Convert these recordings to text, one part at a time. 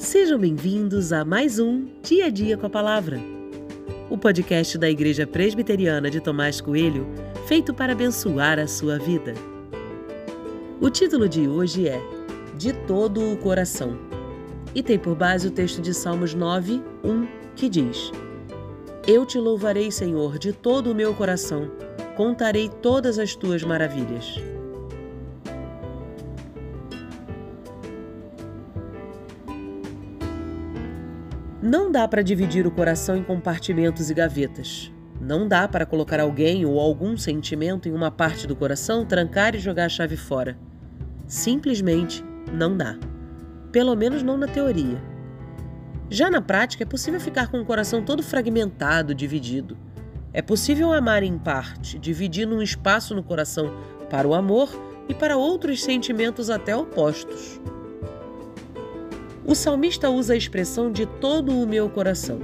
Sejam bem-vindos a mais um Dia a Dia com a Palavra, o podcast da Igreja Presbiteriana de Tomás Coelho, feito para abençoar a sua vida. O título de hoje é De Todo o Coração e tem por base o texto de Salmos 9, 1, que diz: Eu te louvarei, Senhor, de todo o meu coração, contarei todas as tuas maravilhas. Não dá para dividir o coração em compartimentos e gavetas. Não dá para colocar alguém ou algum sentimento em uma parte do coração, trancar e jogar a chave fora. Simplesmente não dá. Pelo menos não na teoria. Já na prática, é possível ficar com o coração todo fragmentado, dividido. É possível amar em parte, dividindo um espaço no coração para o amor e para outros sentimentos até opostos. O salmista usa a expressão de todo o meu coração.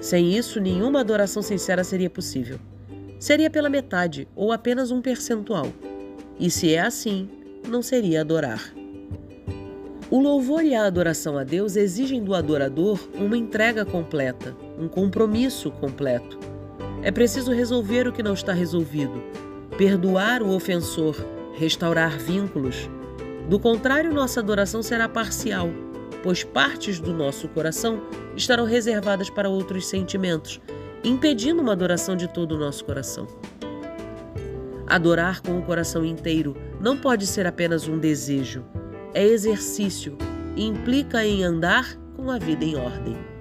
Sem isso, nenhuma adoração sincera seria possível. Seria pela metade ou apenas um percentual. E se é assim, não seria adorar. O louvor e a adoração a Deus exigem do adorador uma entrega completa, um compromisso completo. É preciso resolver o que não está resolvido, perdoar o ofensor, restaurar vínculos. Do contrário, nossa adoração será parcial pois partes do nosso coração estarão reservadas para outros sentimentos, impedindo uma adoração de todo o nosso coração. Adorar com o coração inteiro não pode ser apenas um desejo, é exercício e implica em andar com a vida em ordem.